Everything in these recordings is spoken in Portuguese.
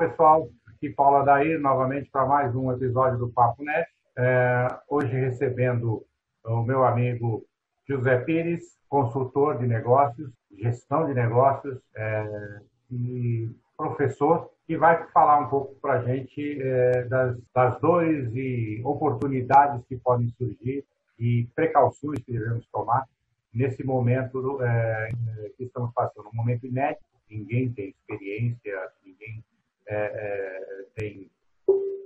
pessoal. Aqui Paulo Adair, novamente para mais um episódio do Papo Net. É, hoje recebendo o meu amigo José Pires, consultor de negócios, gestão de negócios é, e professor, que vai falar um pouco para a gente é, das, das dores e oportunidades que podem surgir e precauções que devemos tomar nesse momento é, que estamos passando, um momento inédito, ninguém tem experiência, ninguém é, é, tem,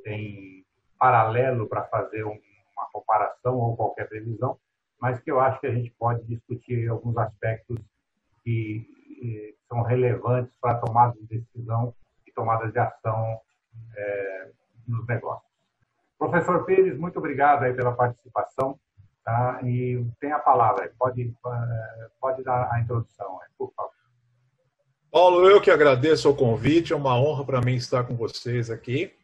tem paralelo para fazer um, uma comparação ou qualquer previsão, mas que eu acho que a gente pode discutir alguns aspectos que, são relevantes para a tomada de decisão e tomada de ação é, nos negócios. Professor Pires, muito obrigado aí pela participação. Tá? E tem a palavra, pode, eh, pode dar a introdução. Paulo, eu que agradeço o convite, é uma honra para mim estar com vocês aqui.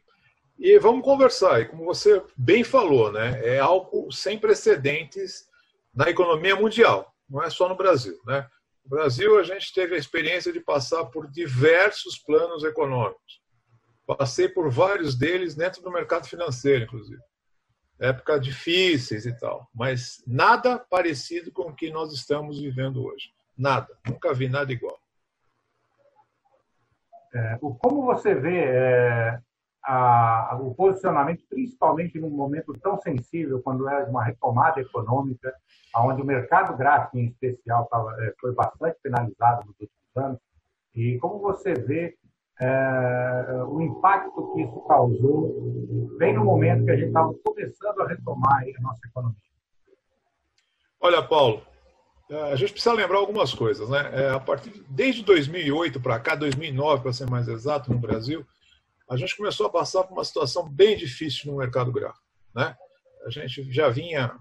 E vamos conversar. E como você bem falou, né, é algo sem precedentes na economia mundial, não é só no Brasil. Né? No Brasil, a gente teve a experiência de passar por diversos planos econômicos. Passei por vários deles dentro do mercado financeiro, inclusive época difíceis e tal, mas nada parecido com o que nós estamos vivendo hoje. Nada. Nunca vi nada igual. É, como você vê é, a, o posicionamento, principalmente num momento tão sensível, quando era uma retomada econômica, onde o mercado gráfico, em especial, tava, é, foi bastante penalizado nos últimos anos, e como você vê é, o impacto que isso causou, bem no momento que a gente estava começando a retomar a nossa economia? Olha, Paulo, é, a gente precisa lembrar algumas coisas, né? É, a partir desde 2008 para cá, 2009 para ser mais exato, no Brasil, a gente começou a passar por uma situação bem difícil no mercado gráfico, né? A gente já vinha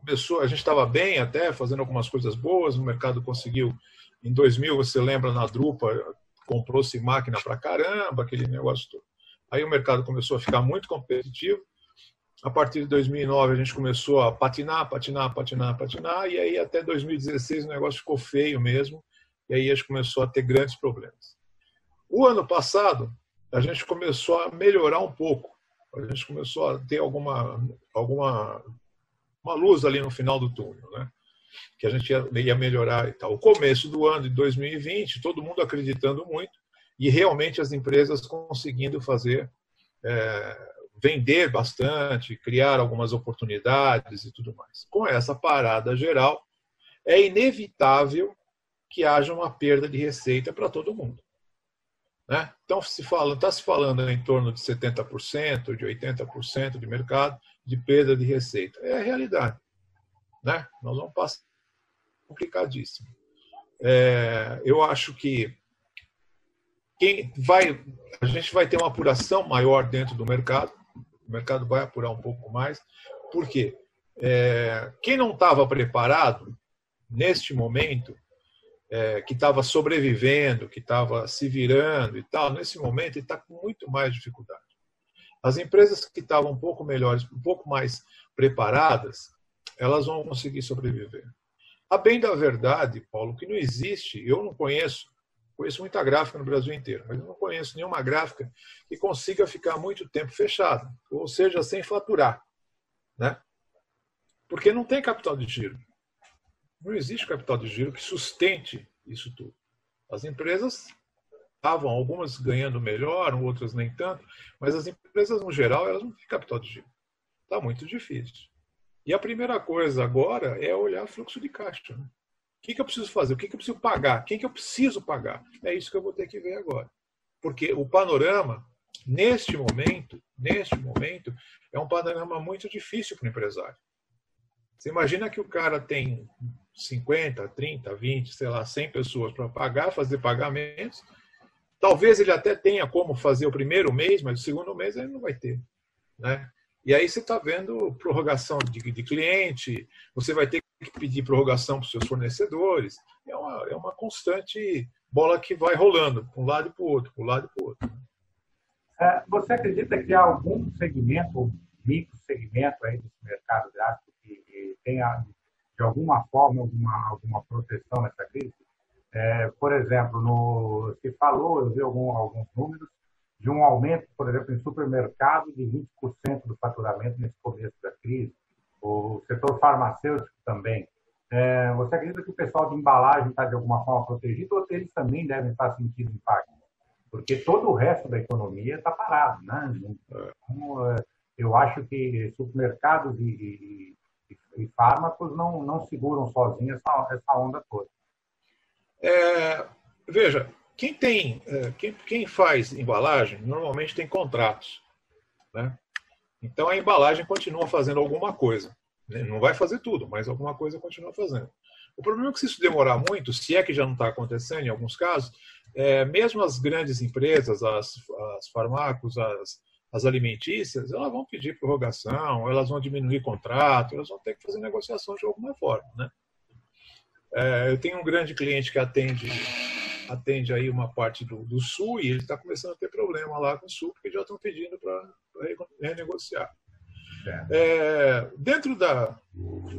começou, a gente estava bem até fazendo algumas coisas boas, o mercado conseguiu em 2000, você lembra na Drupa, comprou-se máquina para caramba, aquele negócio todo. Aí o mercado começou a ficar muito competitivo. A partir de 2009 a gente começou a patinar, patinar, patinar, patinar, e aí até 2016 o negócio ficou feio mesmo, e aí a gente começou a ter grandes problemas. O ano passado a gente começou a melhorar um pouco, a gente começou a ter alguma alguma uma luz ali no final do túnel, né? que a gente ia, ia melhorar e tal. O começo do ano de 2020, todo mundo acreditando muito e realmente as empresas conseguindo fazer é, vender bastante, criar algumas oportunidades e tudo mais. Com essa parada geral, é inevitável que haja uma perda de receita para todo mundo. Né? Então, se fala, está se falando em torno de 70%, de 80% de mercado de perda de receita. É a realidade. Né? Nós vamos passar complicadíssimo. É, eu acho que quem vai, a gente vai ter uma apuração maior dentro do mercado. O mercado vai apurar um pouco mais. Por quê? É, quem não estava preparado neste momento, é, que estava sobrevivendo, que estava se virando e tal, nesse momento ele está com muito mais dificuldade. As empresas que estavam um pouco melhores, um pouco mais preparadas, elas vão conseguir sobreviver. A bem da verdade, Paulo, que não existe, eu não conheço, conheço muita gráfica no Brasil inteiro, mas eu não conheço nenhuma gráfica que consiga ficar muito tempo fechada, ou seja, sem faturar. Né? Porque não tem capital de giro. Não existe capital de giro que sustente isso tudo. As empresas estavam, algumas ganhando melhor, outras nem tanto, mas as empresas, no geral, elas não têm capital de giro. Está muito difícil. E a primeira coisa agora é olhar fluxo de caixa. Né? O que, que eu preciso fazer? O que, que eu preciso pagar? Quem que eu preciso pagar? É isso que eu vou ter que ver agora. Porque o panorama, neste momento, neste momento, é um panorama muito difícil para o empresário. Você imagina que o cara tem 50, 30, 20, sei lá, 100 pessoas para pagar, fazer pagamentos. Talvez ele até tenha como fazer o primeiro mês, mas o segundo mês ele não vai ter. Né? E aí você está vendo prorrogação de, de, cliente, você vai ter que pedir prorrogação para os seus fornecedores. É uma, é uma constante bola que vai rolando para um lado e para o outro, para um lado e para o outro. É, você acredita que há algum segmento, micro segmento aí desse mercado gráfico que, tenha, de alguma forma, alguma, alguma proteção nessa crise? É, por exemplo, no, se falou, eu vi algum, alguns números, de um aumento, por exemplo, em supermercado de 20% do faturamento nesse começo da crise, o setor farmacêutico também. É, você acredita que o pessoal de embalagem está de alguma forma protegido ou eles também devem estar sentindo impacto? Porque todo o resto da economia está parado, né? Então, é, eu acho que supermercados e, e, e, fármacos não, não seguram sozinhos essa, essa onda toda. É, veja, quem tem, é, quem, quem faz embalagem normalmente tem contratos, né? Então a embalagem continua fazendo alguma coisa. Né? Não vai fazer tudo, mas alguma coisa continua fazendo. O problema é que se isso demorar muito, se é que já não está acontecendo em alguns casos, é, mesmo as grandes empresas, as, as farmacos, as, as alimentícias, elas vão pedir prorrogação, elas vão diminuir contrato, elas vão ter que fazer negociação de alguma forma, né? É, eu tenho um grande cliente que atende atende aí uma parte do, do sul e ele está começando a ter problema lá com o sul porque já estão pedindo para renegociar. É. dentro, da,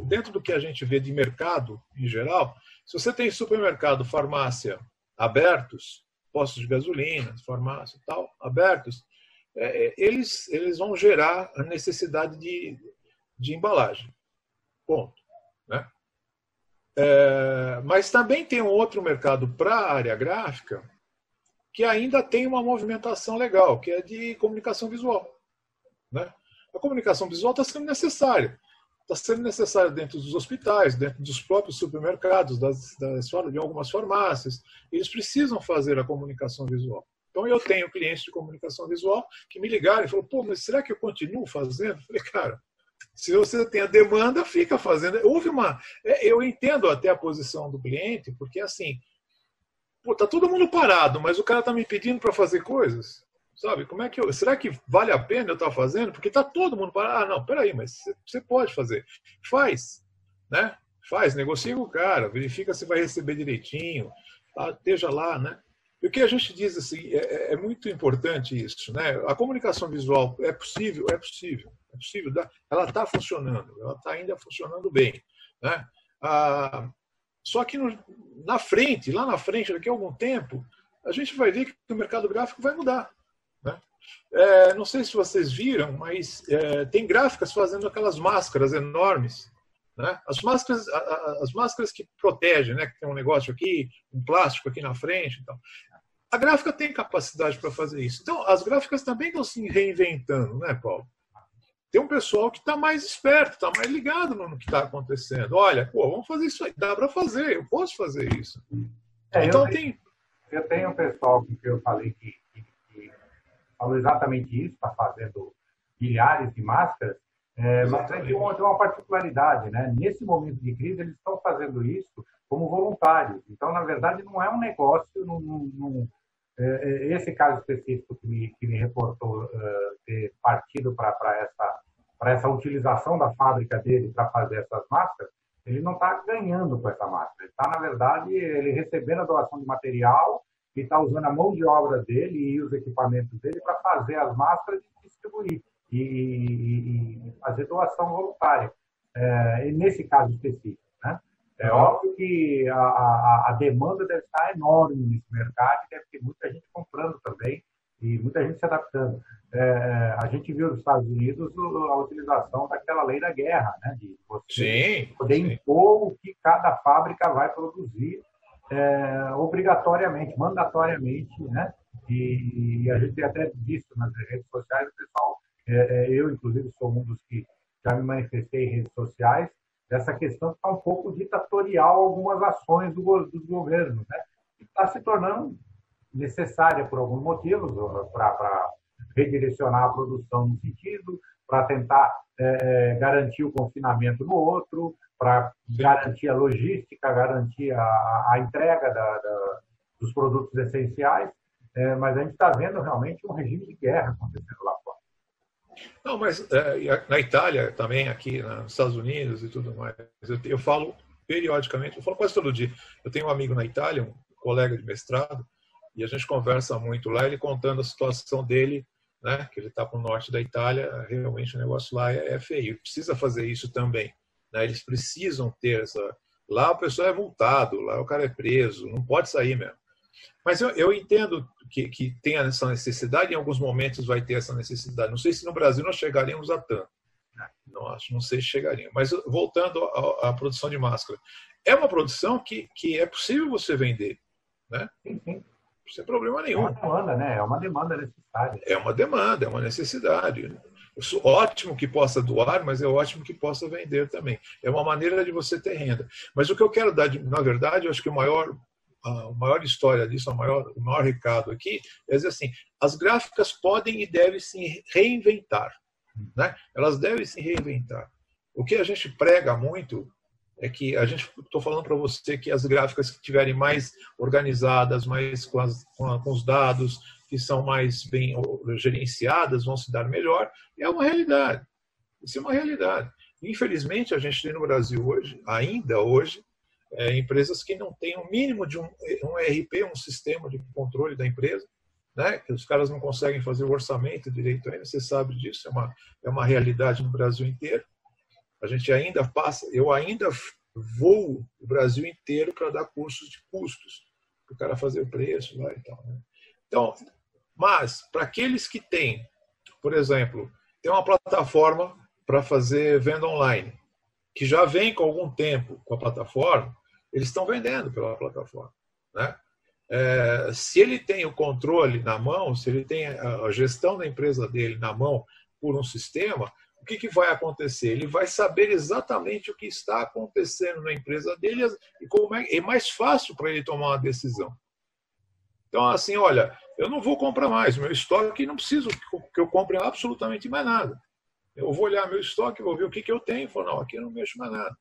dentro do que a gente vê de mercado em geral, se você tem supermercado, farmácia abertos, postos de gasolina, farmácia e tal, abertos, é, é, eles, eles vão gerar a necessidade de, de embalagem. Ponto. Né? É, mas também tem um outro mercado para a área gráfica que ainda tem uma movimentação legal, que é de comunicação visual. Né? A comunicação visual está sendo necessária. Está sendo necessária dentro dos hospitais, dentro dos próprios supermercados, das, das, de algumas farmácias. Eles precisam fazer a comunicação visual. Então, eu tenho clientes de comunicação visual que me ligaram e falaram: pô, mas será que eu continuo fazendo? Eu falei, cara, se você tem a demanda, fica fazendo. Houve uma. É, eu entendo até a posição do cliente, porque assim, pô, tá todo mundo parado, mas o cara tá me pedindo para fazer coisas. Sabe? Como é que eu, será que vale a pena eu estar fazendo? Porque tá todo mundo parado. Ah, não, peraí, mas você pode fazer. Faz, né? Faz, negocia com o cara, verifica se vai receber direitinho, tá? esteja lá, né? E o que a gente diz assim, é, é, muito importante isso, né? A comunicação visual é possível, é possível, é possível, ela está funcionando, ela está ainda funcionando bem, né? Ah, só que no, na frente, lá na frente, daqui a algum tempo, a gente vai ver que o mercado gráfico vai mudar. É, não sei se vocês viram, mas é, tem gráficas fazendo aquelas máscaras enormes né? As, máscaras, as máscaras que protegem, né? que tem um negócio aqui, um plástico aqui na frente. Então. A gráfica tem capacidade para fazer isso. Então, as gráficas também estão se reinventando, né, Paulo? Tem um pessoal que está mais esperto, está mais ligado no que está acontecendo. Olha, pô, vamos fazer isso aí, dá para fazer, eu posso fazer isso. É, então eu tem. Eu tenho um pessoal com que eu falei que falou exatamente isso, está fazendo milhares de máscaras, é, mas tem uma, tem uma particularidade, né? Nesse momento de crise, eles estão fazendo isso como voluntários. Então, na verdade, não é um negócio, não, não, é, é, esse caso específico que me, que me reportou uh, ter partido para essa, essa utilização da fábrica dele para fazer essas máscaras, ele não está ganhando com essa máscara. Ele está, na verdade, ele recebendo a doação de material e está usando a mão de obra dele e os equipamentos dele para fazer as máscaras e distribuir e, e, fazer doação voluntária, é, nesse caso específico. Né? É óbvio que a, a, a, demanda deve estar enorme nesse mercado, deve ter muita gente comprando também e muita gente se adaptando. É, a gente viu nos Estados Unidos a utilização daquela lei da guerra, né? de você sim, poder sim. impor o que cada fábrica vai produzir é, obrigatoriamente, mandatoriamente, né? E, e, a gente tem até visto nas redes sociais o pessoal é, é, eu, inclusive, sou um dos que já me manifestei em redes sociais, dessa questão está um pouco ditatorial algumas ações do, dos governos, né? Está se tornando necessária por alguns motivos para redirecionar a produção num sentido, para tentar é, garantir o confinamento no outro, para garantir a logística, garantir a, a entrega da, da, dos produtos essenciais. É, mas a gente está vendo realmente um regime de guerra acontecendo lá fora. Não, mas é, na Itália também, aqui nos Estados Unidos e tudo mais, eu, eu, falo periodicamente, eu falo quase todo dia. Eu tenho um amigo na Itália, um colega de mestrado, e a gente conversa muito lá, ele contando a situação dele, né, que ele está para o norte da Itália, realmente o negócio lá é, é feio. Precisa fazer isso também. Né? Eles precisam ter essa. Lá o pessoal é multado, lá o cara é preso, não pode sair mesmo. Mas eu, eu entendo que, que tem essa necessidade, em alguns momentos vai ter essa necessidade. Não sei se no Brasil nós chegaríamos a tanto. Não acho, não sei se chegaria. Mas voltando à, à produção de máscara, é uma produção que, que é possível você vender, né? Sem problema nenhum. É uma demanda, né? É uma demanda necessária. É uma demanda, é uma necessidade. Ótimo que possa doar, mas é ótimo que possa vender também. É uma maneira de você ter renda. Mas o que eu quero dar, na verdade, eu acho que o maior a maior história disso, a maior, o maior recado aqui, é dizer assim: as gráficas podem e devem se reinventar. Né? Elas devem se reinventar. O que a gente prega muito é que a gente estou falando para você que as gráficas que tiverem mais organizadas, mais com, as, com, com, os dados que são mais bem gerenciadas, vão se dar melhor. É uma realidade. Isso é uma realidade. Infelizmente, a gente tem no Brasil hoje, ainda hoje, é, empresas que não têm o um mínimo de um, um ERP, um sistema de controle da empresa, né? que os caras não conseguem fazer o orçamento direito ainda, você sabe disso, é uma, é uma realidade no Brasil inteiro. A gente ainda passa, eu ainda vou o Brasil inteiro para dar cursos de custos, para o cara fazer o preço lá e tal. Né? Então, mas para aqueles que têm, por exemplo, tem uma plataforma para fazer venda online, que já vem com algum tempo com a plataforma, eles estão vendendo pela plataforma. Né? É, se ele tem o controle na mão, se ele tem a gestão da empresa dele na mão por um sistema, o que, que vai acontecer? Ele vai saber exatamente o que está acontecendo na empresa dele e como é, é mais fácil para ele tomar uma decisão. Então, assim, olha, eu não vou comprar mais, meu estoque não preciso que eu compre absolutamente mais nada. Eu vou olhar meu estoque, vou ver o que, que eu tenho, falar, não, aqui eu não mexo mais nada.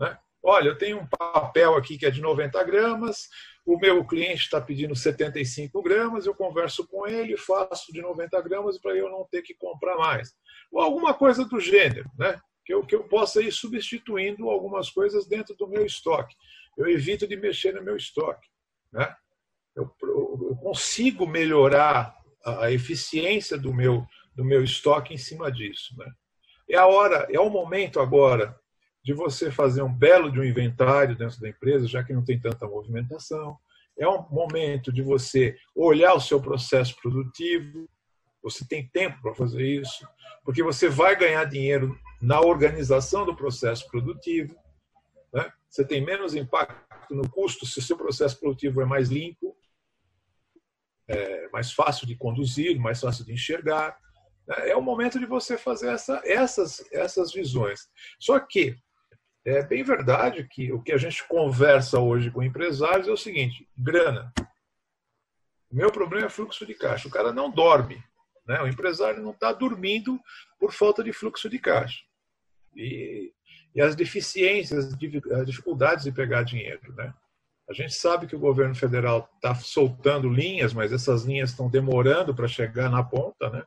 Né? Olha, eu tenho um papel aqui que é de 90 gramas, o meu cliente está pedindo 75 gramas, eu converso com ele, faço de 90 gramas para eu não ter que comprar mais. Ou alguma coisa do gênero, né? que, eu, que eu possa ir substituindo algumas coisas dentro do meu estoque. Eu evito de mexer no meu estoque. Né? Eu, eu consigo melhorar a, eficiência do meu, do meu estoque em cima disso. Né? É a hora, é o momento agora de você fazer um belo de um inventário dentro da empresa, já que não tem tanta movimentação. É um momento de você olhar o seu processo produtivo. Você tem tempo para fazer isso, porque você vai ganhar dinheiro na organização do processo produtivo. Né? Você tem menos impacto no custo se o seu processo produtivo é mais limpo, é mais fácil de conduzir, mais fácil de enxergar. Né? É o momento de você fazer essa, essas, essas visões. Só que é bem verdade que o que a gente conversa hoje com empresários é o seguinte: grana. Meu problema é fluxo de caixa. O cara não dorme. Né? O empresário não está dormindo por falta de fluxo de caixa. E, e as deficiências, as dificuldades de pegar dinheiro. Né? A gente sabe que o governo federal está soltando linhas, mas essas linhas estão demorando para chegar na ponta. Né?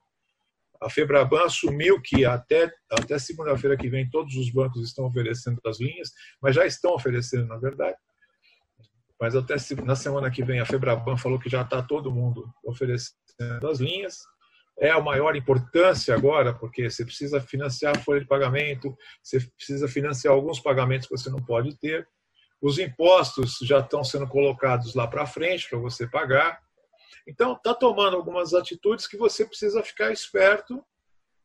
A Febraban assumiu que até, até segunda-feira que vem todos os bancos estão oferecendo as linhas, mas já estão oferecendo, na verdade. Mas até na semana que vem a Febraban falou que já está todo mundo oferecendo as linhas. É a maior importância agora, porque você precisa financiar a folha de pagamento, você precisa financiar alguns pagamentos que você não pode ter. Os impostos já estão sendo colocados lá para frente para você pagar. Então, está tomando algumas atitudes que você precisa ficar esperto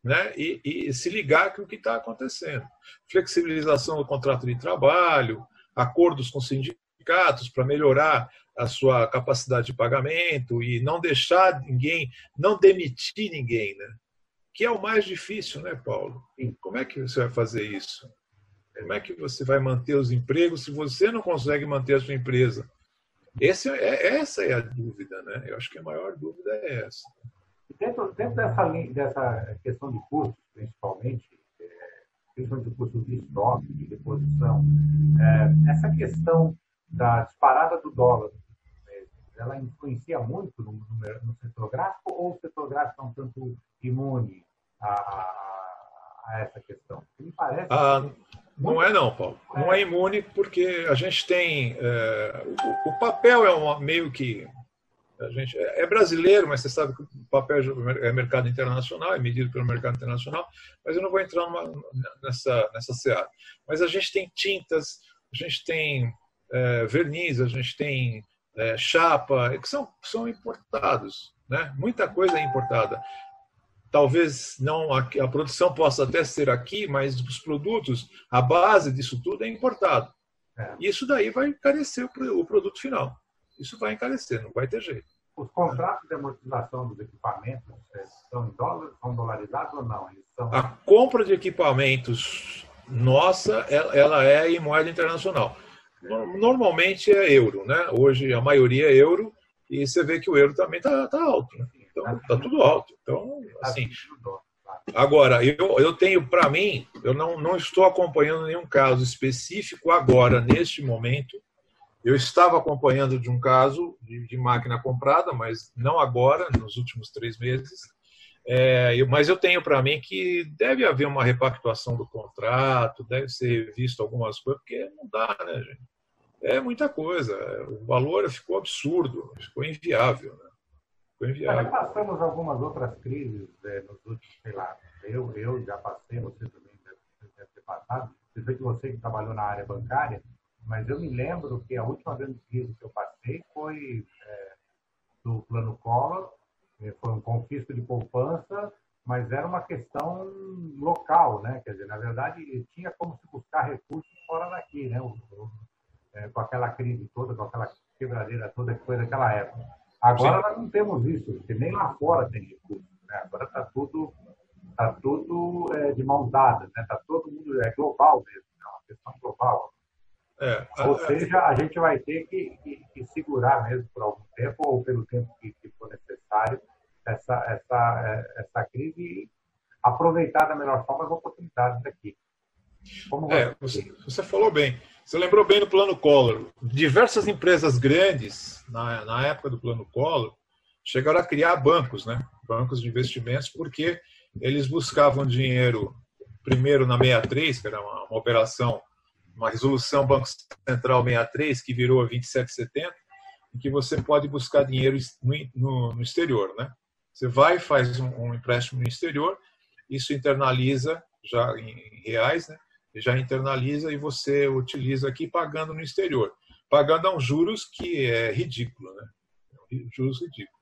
né, e, e se ligar com o que está acontecendo. Flexibilização do contrato de trabalho, acordos com sindicatos para melhorar a sua capacidade de pagamento e não deixar ninguém, não demitir ninguém, né? Que é o mais difícil, né, Paulo? Como é que você vai fazer isso? Como é que você vai manter os empregos se você não consegue manter a sua empresa? Esse é, essa é a dúvida, né? Eu acho que a maior dúvida é essa. Dentro, dentro dessa, dessa questão de custos, principalmente, é, principalmente de custos de estoque, de reposição, é, essa questão da disparada do dólar, ela influencia muito no, no, no setor gráfico ou o setor gráfico é um tanto imune a, a, essa questão? Me parece. Ah, não é não, Paulo. Não é imune porque a gente tem. É, o, o, papel é uma, meio que. A gente, é, é brasileiro, mas você sabe que o papel é mercado internacional, é medido pelo mercado internacional, mas eu não vou entrar numa, nessa, nessa seara. Mas a gente tem tintas, a gente tem é, verniz, a gente tem é, chapa, que são, são importados. Né? Muita coisa é importada. Talvez não a, a produção possa até ser aqui, mas os produtos, a base disso tudo é importado. É. Isso daí vai encarecer o, o produto final. Isso vai encarecer, não vai ter jeito. Os contratos de amortização dos equipamentos é, são, dólares, são dolarizados ou não? São... A compra de equipamentos nossa, ela é em moeda internacional. Normalmente é euro, né? Hoje a maioria é euro e você vê que o euro também está tá alto. Né? Então está tudo alto. Então, assim. Agora, eu, eu tenho para mim, eu não, não estou acompanhando nenhum caso específico agora, neste momento. Eu estava acompanhando de um caso de, de máquina comprada, mas não agora, nos últimos três meses. É, eu, mas eu tenho para mim que deve haver uma repactuação do contrato, deve ser visto algumas coisas, porque não dá, né, gente? É muita coisa. O valor ficou absurdo, ficou inviável. Né? Ficou inviável. Passamos algumas outras crises é, nos últimos, sei lá, eu, eu já passei, você também deve, ter passado. Que você que trabalhou na área bancária, mas eu me lembro que a última grande crise que eu passei foi é, do plano Collor é, foi um confisco de poupança, mas era uma questão local, né? Quer dizer, na verdade, tinha como se buscar recursos fora daqui, né? O, é, com aquela crise toda, com aquela quebradeira toda que foi naquela época. Agora Sim. nós não temos isso, porque nem lá fora tem recursos. Né? Agora está tudo, tá tudo é, de mãos dadas, está né? Tá todo mundo, é global mesmo, é uma questão global. É, Ou seja, a gente vai ter que, que, que, segurar mesmo por algum tempo, ou pelo tempo que, que for necessário, essa, essa, é, essa crise e aproveitar da melhor forma as oportunidades daqui. É, você, você, falou bem. Você lembrou bem do Plano Collor. Diversas empresas grandes, na, na época do Plano Collor, chegaram a criar bancos, né? bancos de investimentos, porque eles buscavam dinheiro primeiro na 63, que era uma, uma operação, uma resolução Banco Central 63, que virou a 2770, em que você pode buscar dinheiro no, no, no exterior. Né? Você vai, faz um, um, empréstimo no exterior, isso internaliza já em, em reais, né? Já internaliza e você utiliza aqui pagando no exterior. Pagando a um juros que é ridículo, né? Juros ridículo.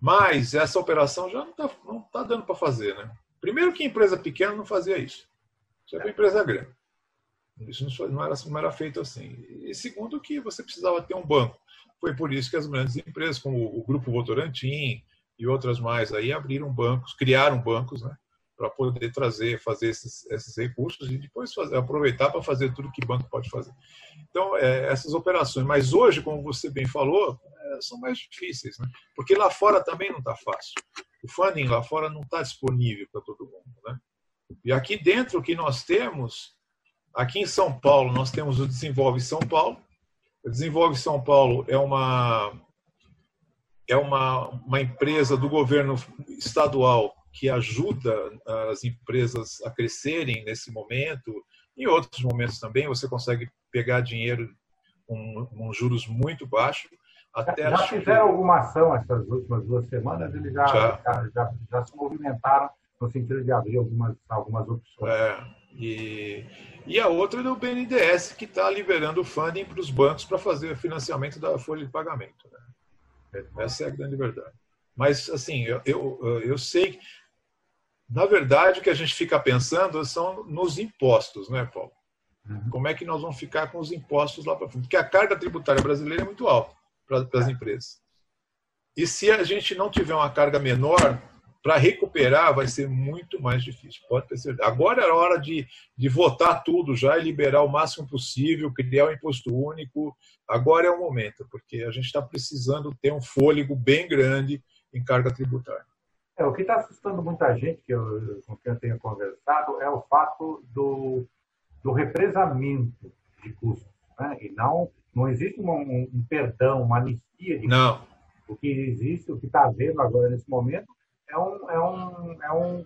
Mas essa operação já não está não tá dando para fazer, né? Primeiro que empresa pequena não fazia isso. Isso é para empresa grande. Isso não era, não era feito assim. E segundo que você precisava ter um banco. Foi por isso que as grandes empresas, como o Grupo Votorantim, e outras mais aí abriram bancos, criaram bancos, né, para poder trazer, fazer esses, esses recursos e depois fazer, aproveitar para fazer tudo que banco pode fazer. Então, é, essas operações. Mas hoje, como você bem falou, é, são mais difíceis, né? porque lá fora também não está fácil. O funding lá fora não está disponível para todo mundo. Né? E aqui dentro, o que nós temos, aqui em São Paulo, nós temos o Desenvolve São Paulo. O Desenvolve São Paulo é uma é uma, uma empresa do governo estadual que ajuda as empresas a crescerem nesse momento. Em outros momentos também você consegue pegar dinheiro com, com juros muito baixos. Até já fizeram alguma ação essas últimas duas semanas? Eles já, já. já, já, já se movimentaram no sentido de abrir algumas, algumas opções. É, e, e a outra é do BNDES, que está liberando funding para os bancos para fazer o financiamento da folha de pagamento. Né? Essa é a grande verdade. Mas, assim, eu, eu, eu sei. Na verdade, o que a gente fica pensando são nos impostos, né, Paulo? Uhum. Como é que nós vamos ficar com os impostos lá para frente? Porque a carga tributária brasileira é muito alta para, para as é. empresas. E se a gente não tiver uma carga menor, para recuperar vai ser muito mais difícil, pode ter certeza. Agora é a hora de, de votar tudo já e liberar o máximo possível, criar o um imposto único. Agora é o momento, porque a gente está precisando ter um fôlego bem grande em carga tributária. É, o que está assustando muita gente, que eu, com quem eu tenho conversado, é o fato do, do represamento de custos. Né? E não, não existe um, um, perdão, uma anistia de não. Custos. O que existe, o que está havendo agora nesse momento, é um, é um, é um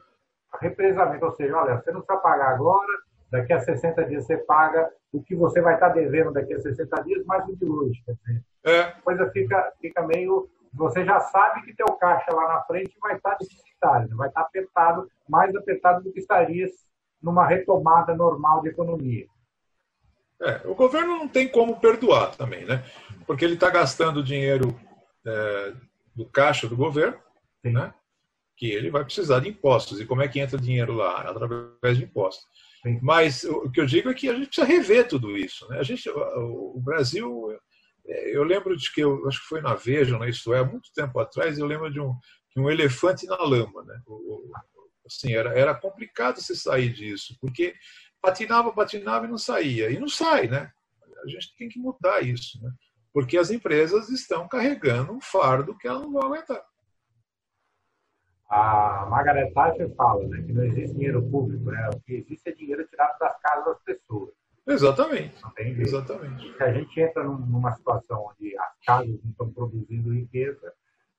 represamento. Ou seja, olha, você não precisa pagar agora, daqui a 60 dias você paga o que você vai estar devendo daqui a 60 dias, mais o de hoje. Quer dizer, é. A coisa fica, fica meio. Você já sabe que teu caixa lá na frente vai estar deficitário, vai estar apertado, mais apertado do que estaria numa retomada normal de economia. É, o governo não tem como perdoar também, né? Porque ele está gastando dinheiro é, do caixa do governo, Sim. né? Que ele vai precisar de impostos. E como é que entra dinheiro lá? Através de impostos. Sim. Mas o que eu digo é que a gente precisa rever tudo isso. Né? A gente, o Brasil, eu lembro de que eu acho que foi na Veja, na Isto É, há muito tempo atrás, eu lembro de um, de um elefante na lama, né? Assim, era, era complicado se sair disso, porque patinava, patinava e não saía. E não sai, né? A gente tem que mudar isso, né? Porque as empresas estão carregando um fardo que elas não vão aguentar. A Margaret Thatcher fala né, que não existe dinheiro público, né? o que existe é dinheiro tirado das casas das pessoas. Exatamente. Exatamente. Se a gente entra numa situação onde as casas não estão produzindo riqueza,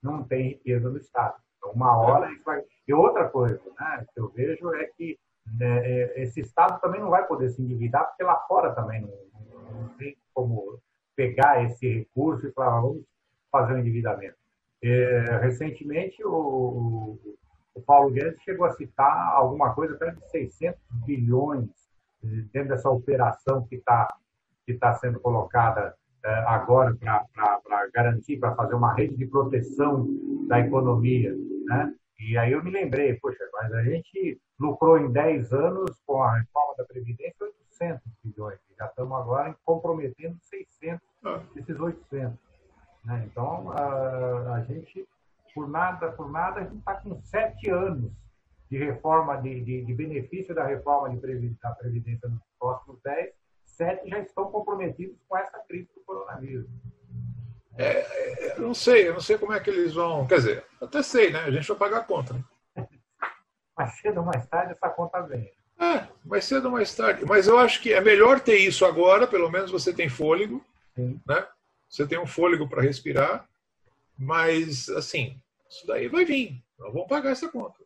não tem riqueza no Estado. Então, uma hora isso vai. E outra coisa, né, que eu vejo é que né, esse Estado também não vai poder se endividar, porque lá fora também não, não tem como pegar esse recurso e falar, vamos fazer um endividamento. É, recentemente, o, o, Paulo Guedes chegou a citar alguma coisa perto de 600 bilhões dentro dessa operação que está que tá sendo colocada é, agora para garantir, para fazer uma rede de proteção da economia. Né? E aí eu me lembrei, poxa, mas a gente lucrou em 10 anos com a reforma da Previdência 800 bilhões. Já estamos agora comprometendo 600 desses 800. Né? Então, a, a, gente, por nada, por nada, a gente está com sete anos de reforma, de, de, de benefício da reforma de previdência, da Previdência nos próximos 10, sete já estão comprometidos com essa crise do coronavírus. É, é, eu não sei, eu não sei como é que eles vão. Quer dizer, até sei, né? A gente vai pagar a conta. Né? mais cedo ou mais tarde essa conta vem. É, mais cedo ou mais tarde. Mas eu acho que é melhor ter isso agora, pelo menos você tem fôlego, Sim. né? Você tem um fôlego para respirar, mas assim, isso daí vai vir. Nós vamos pagar essa conta,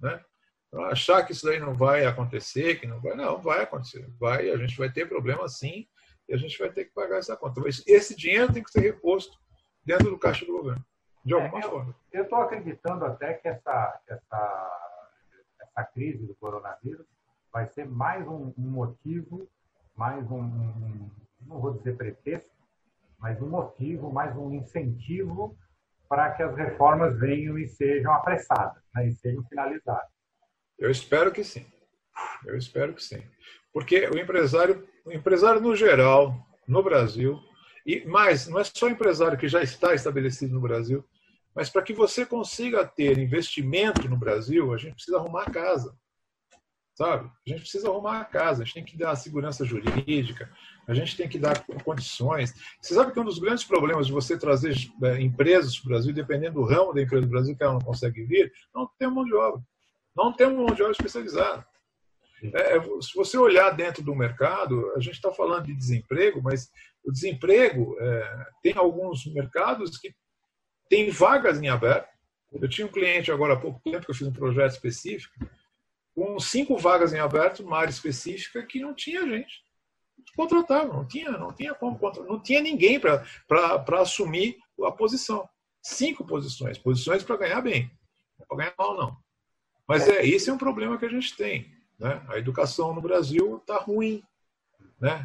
né? Então, achar que isso daí não vai acontecer, que não vai, não, vai acontecer. Vai, a gente vai ter problema sim, e a gente vai ter que pagar essa conta. Mas esse dinheiro tem que ser reposto dentro do caixa do governo, de alguma é, eu, forma. Eu estou acreditando até que essa, essa, essa crise do coronavírus vai ser mais um, um motivo, mais um, um, não vou dizer pretexto, mas um motivo, mais um incentivo para que as reformas venham e sejam apressadas, né, e sejam finalizadas. Eu espero que sim. Eu espero que sim. Porque o empresário, o empresário no geral, no Brasil, e mais, não é só empresário que já está estabelecido no Brasil, mas para que você consiga ter investimento no Brasil, a gente precisa arrumar casa. Sabe? A gente precisa arrumar a casa, a gente tem que dar segurança jurídica, a gente tem que dar condições. Você sabe que um dos grandes problemas de você trazer é, empresas para o Brasil, dependendo do ramo da empresa do Brasil que ela não consegue vir, não tem mão de obra. Não tem mão de obra especializada. É, é, se você olhar dentro do mercado, a gente está falando de desemprego, mas o desemprego é, tem alguns mercados que tem vagas em aberto. Eu tinha um cliente agora há pouco tempo que eu fiz um projeto específico com cinco vagas em aberto, uma área específica que não tinha gente. Contratava, não tinha, não tinha como contratar, não tinha ninguém para assumir a posição. Cinco posições, posições para ganhar bem, para ganhar mal não. Mas é esse é um problema que a gente tem, né? A educação no Brasil está ruim, né?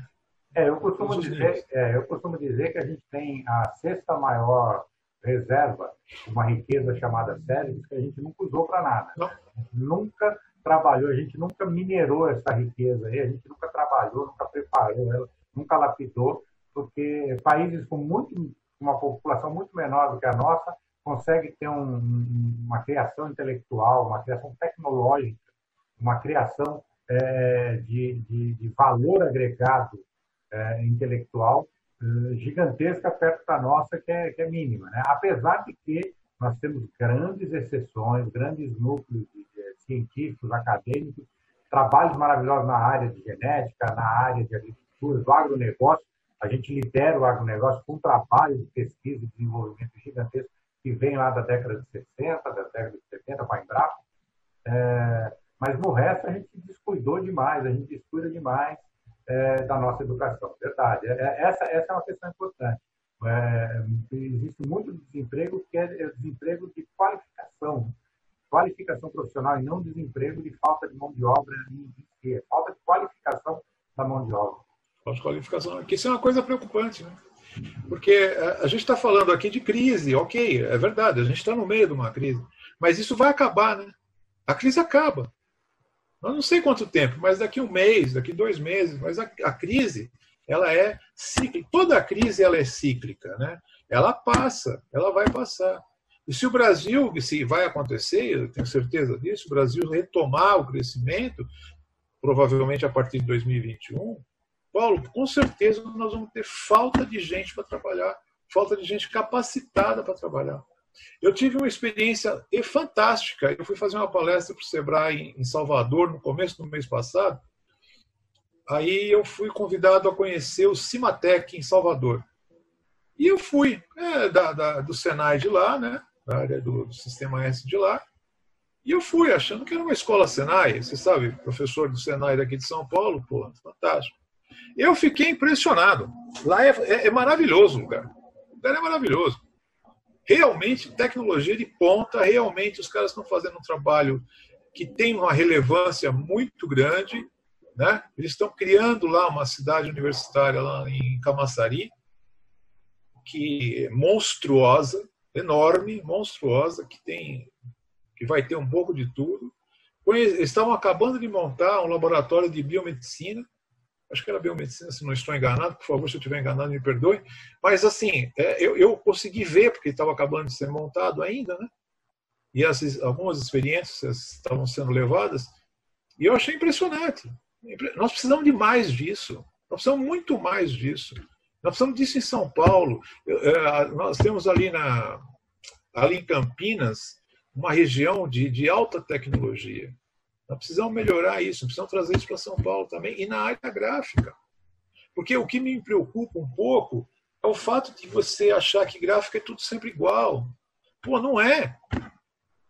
É, eu costumo dizer, é, eu costumo dizer que a gente tem a sexta maior reserva, uma riqueza chamada cérebro, que a gente nunca usou para nada. Não. Nunca trabalhou, a gente nunca minerou essa riqueza a gente nunca trabalhou, nunca preparou ela, nunca lapidou, porque países com muito, uma população muito menor do que a nossa conseguem ter um, uma criação intelectual, uma criação tecnológica, uma criação é, de, de, de, valor agregado é, intelectual é, gigantesca perto da nossa, que é, que é mínima. Né? Apesar de que nós temos grandes exceções, grandes núcleos de científicos, acadêmicos, trabalhos maravilhosos na área de genética, na área de agricultura, do agronegócio. A gente lidera o agronegócio com um trabalho de pesquisa e desenvolvimento gigantesco que vem lá da década de 60, da década de 70 com a. É, mas no resto a gente descuidou demais, a gente descuida demais é, da nossa educação. Verdade. É, essa, essa é uma questão importante. É, existe muito desemprego que é desemprego de qualificação qualificação profissional e não desemprego de falta de mão de obra, é falta de qualificação da mão de obra. falta de qualificação, que isso é uma coisa preocupante, né? Porque a gente está falando aqui de crise, ok, é verdade, a gente está no meio de uma crise, mas isso vai acabar, né? A crise acaba. Eu não sei quanto tempo, mas daqui um mês, daqui dois meses, mas a, a crise ela é cíclica. Toda crise ela é cíclica, né? Ela passa, ela vai passar. E se o Brasil, se vai acontecer, eu tenho certeza disso, o Brasil retomar o crescimento, provavelmente a partir de 2021, Paulo, com certeza nós vamos ter falta de gente para trabalhar, falta de gente capacitada para trabalhar. Eu tive uma experiência fantástica. Eu fui fazer uma palestra para o Sebrae em Salvador no começo do mês passado. Aí eu fui convidado a conhecer o Cimatec em Salvador. E eu fui, é, da, da, do Senai de lá, né, da área do, do, Sistema S de lá. E eu fui achando que era uma escola Senai. Você sabe, professor do Senai daqui de São Paulo, pô, fantástico. Eu fiquei impressionado. Lá é, é, é maravilhoso o lugar. O lugar é maravilhoso realmente tecnologia de ponta, realmente os caras estão fazendo um trabalho que tem uma relevância muito grande. Né? Eles estão criando lá uma cidade universitária lá em Camaçari, que é monstruosa, enorme, monstruosa, que tem que vai ter um pouco de tudo. Eles estavam acabando de montar um laboratório de biomedicina acho que era biomedicina, se não estou enganado, por favor, se eu estiver enganado, me perdoe. Mas, assim, é, eu, eu consegui ver, porque estava acabando de ser montado ainda, né? E as, algumas experiências estavam sendo levadas, e eu achei impressionante. Nós precisamos de mais disso. Nós precisamos muito mais disso. Nós precisamos disso em São Paulo. É, nós temos ali, na, ali em Campinas uma região de, de alta tecnologia. Nós precisamos melhorar isso, precisamos trazer isso para São Paulo também, e na área gráfica. Porque o que me preocupa um pouco é o fato de você achar que gráfico é tudo sempre igual. Pô, não é.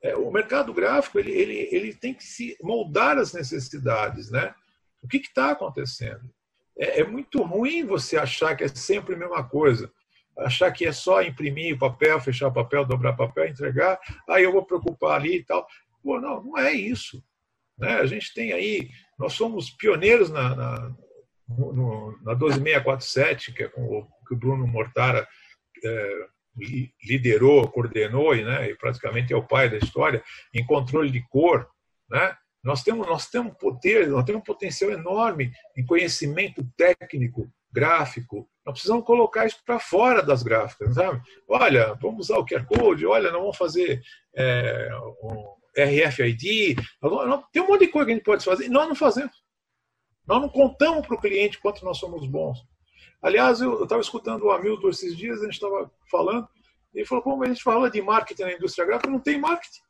é o mercado gráfico ele, ele, ele tem que se moldar às necessidades. Né? O que está acontecendo? É, é muito ruim você achar que é sempre a mesma coisa achar que é só imprimir papel, fechar papel, dobrar papel, entregar, aí eu vou preocupar ali e tal. Pô, não, não é isso. Né? A gente tem aí, nós somos pioneiros na, na, no, na 12647, que é com o, que o Bruno Mortara é, liderou, coordenou e, né, e praticamente é o pai da história, em controle de cor. Né? Nós temos, nós temos poder, nós temos um potencial enorme em conhecimento técnico, gráfico. Nós precisamos colocar isso para fora das gráficas, sabe? Olha, vamos usar o QR Code, olha, nós vamos fazer é, RFID, tem um monte de coisa que a gente pode fazer e nós não fazemos. Nós não contamos para o cliente quanto nós somos bons. Aliás, eu estava escutando o Hamilton esses dias, a gente estava falando, e ele falou, como a gente fala de marketing na indústria gráfica, não tem marketing.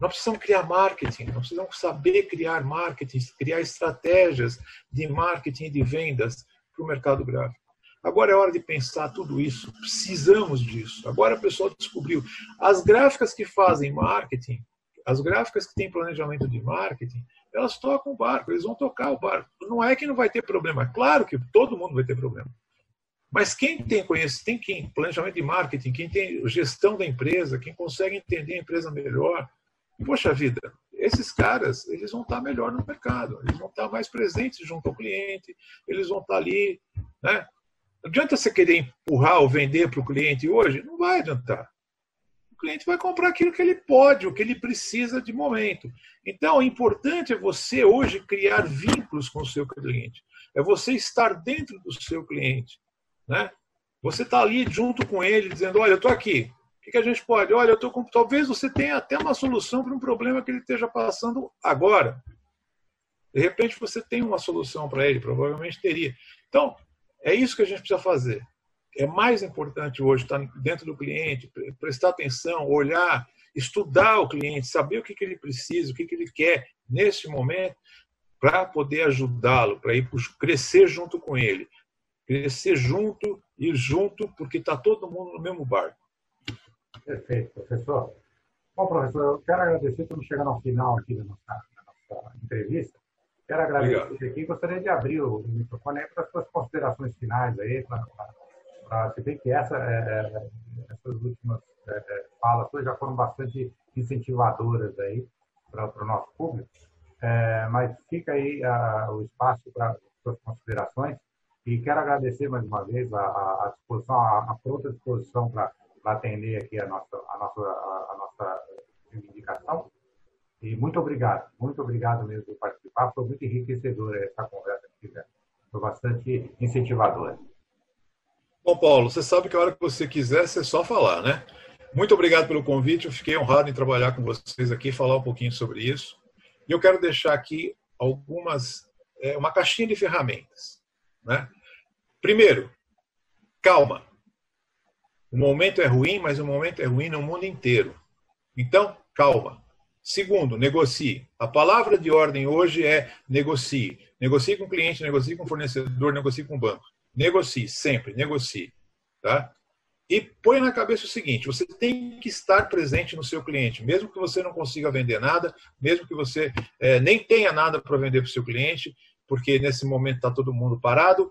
Nós precisamos criar marketing, nós precisamos saber criar marketing, criar estratégias de marketing e de vendas para o mercado gráfico. Agora é hora de pensar tudo isso. Precisamos disso. Agora o pessoal descobriu. As gráficas que fazem marketing, as gráficas que têm planejamento de marketing, elas tocam o barco, eles vão tocar o barco. Não é que não vai ter problema. Claro que todo mundo vai ter problema. Mas quem tem conhecimento, tem quem planejamento de marketing, quem tem gestão da empresa, quem consegue entender a empresa melhor, poxa vida, esses caras, eles vão estar melhor no mercado, eles vão estar mais presentes junto ao cliente, eles vão estar ali, né? Não adianta você querer empurrar ou vender para o cliente hoje, não vai adiantar. O cliente vai comprar aquilo que ele pode, o que ele precisa de momento. Então, o importante é você hoje criar vínculos com o seu cliente. É você estar dentro do seu cliente. Né? Você está ali junto com ele, dizendo: Olha, eu estou aqui. O que, a gente pode? Olha, eu estou com. Talvez você tenha até uma solução para um problema que ele esteja passando agora. De repente você tem uma solução para ele, provavelmente teria. Então, é isso que a gente precisa fazer. É mais importante hoje estar dentro do cliente, prestar atenção, olhar, estudar o cliente, saber o que, ele precisa, o que, que ele quer nesse momento, para poder ajudá-lo, para ir crescer junto com ele. Crescer junto, ir junto, porque está todo mundo no mesmo barco. Perfeito, professor. Bom, professor, eu quero agradecer, estamos chegando ao final aqui da nossa, da nossa entrevista. Quero agradecer Obrigado. aqui. Gostaria de abrir o microfone para as suas considerações finais aí, para se bem que essa, é, é, essas últimas é, é falas já foram bastante incentivadoras aí para o nosso público. É, mas fica aí a, o espaço para suas considerações. E quero agradecer mais uma vez a, a disposição, a, a pronta disposição para atender aqui a nossa, a nossa, a, nossa reivindicação. E muito obrigado, muito obrigado mesmo por participar. Foi muito enriquecedora essa conversa que tivemos. Foi bastante incentivadora. Bom, Paulo, você sabe que a hora que você quiser, você só falar, né? Muito obrigado pelo convite. Eu fiquei honrado em trabalhar com vocês aqui, falar um pouquinho sobre isso. E eu quero deixar aqui algumas, é, uma caixinha de ferramentas. Né? Primeiro, calma. O momento é ruim, mas o momento é ruim no mundo inteiro. Então, calma. Segundo, negocie. A palavra de ordem hoje é negocie. Negocie com o cliente, negocie com o fornecedor, negocie com o banco. Negocie, sempre, negocie. Tá? E põe na cabeça o seguinte: você tem que estar presente no seu cliente, mesmo que você não consiga vender nada, mesmo que você é, nem tenha nada para vender para o seu cliente, porque nesse momento está todo mundo parado.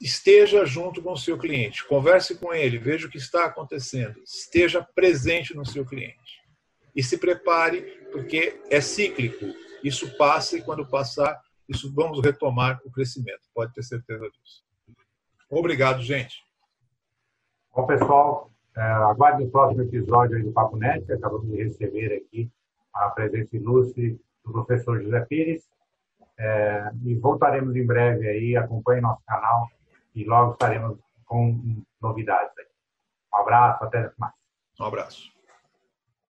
Esteja junto com o seu cliente, converse com ele, veja o que está acontecendo, esteja presente no seu cliente. E se prepare, porque é cíclico. Isso passa e quando passar, isso vamos retomar o crescimento. Pode ter certeza disso. Obrigado, gente. Bom, pessoal, é, aguarde o próximo episódio do Papo Net. Acabamos de receber aqui a presença ilustre do professor José Pires. É, e voltaremos em breve aí. Acompanhe nosso canal e logo estaremos com novidades. Aí. Um abraço, até mais. Um abraço.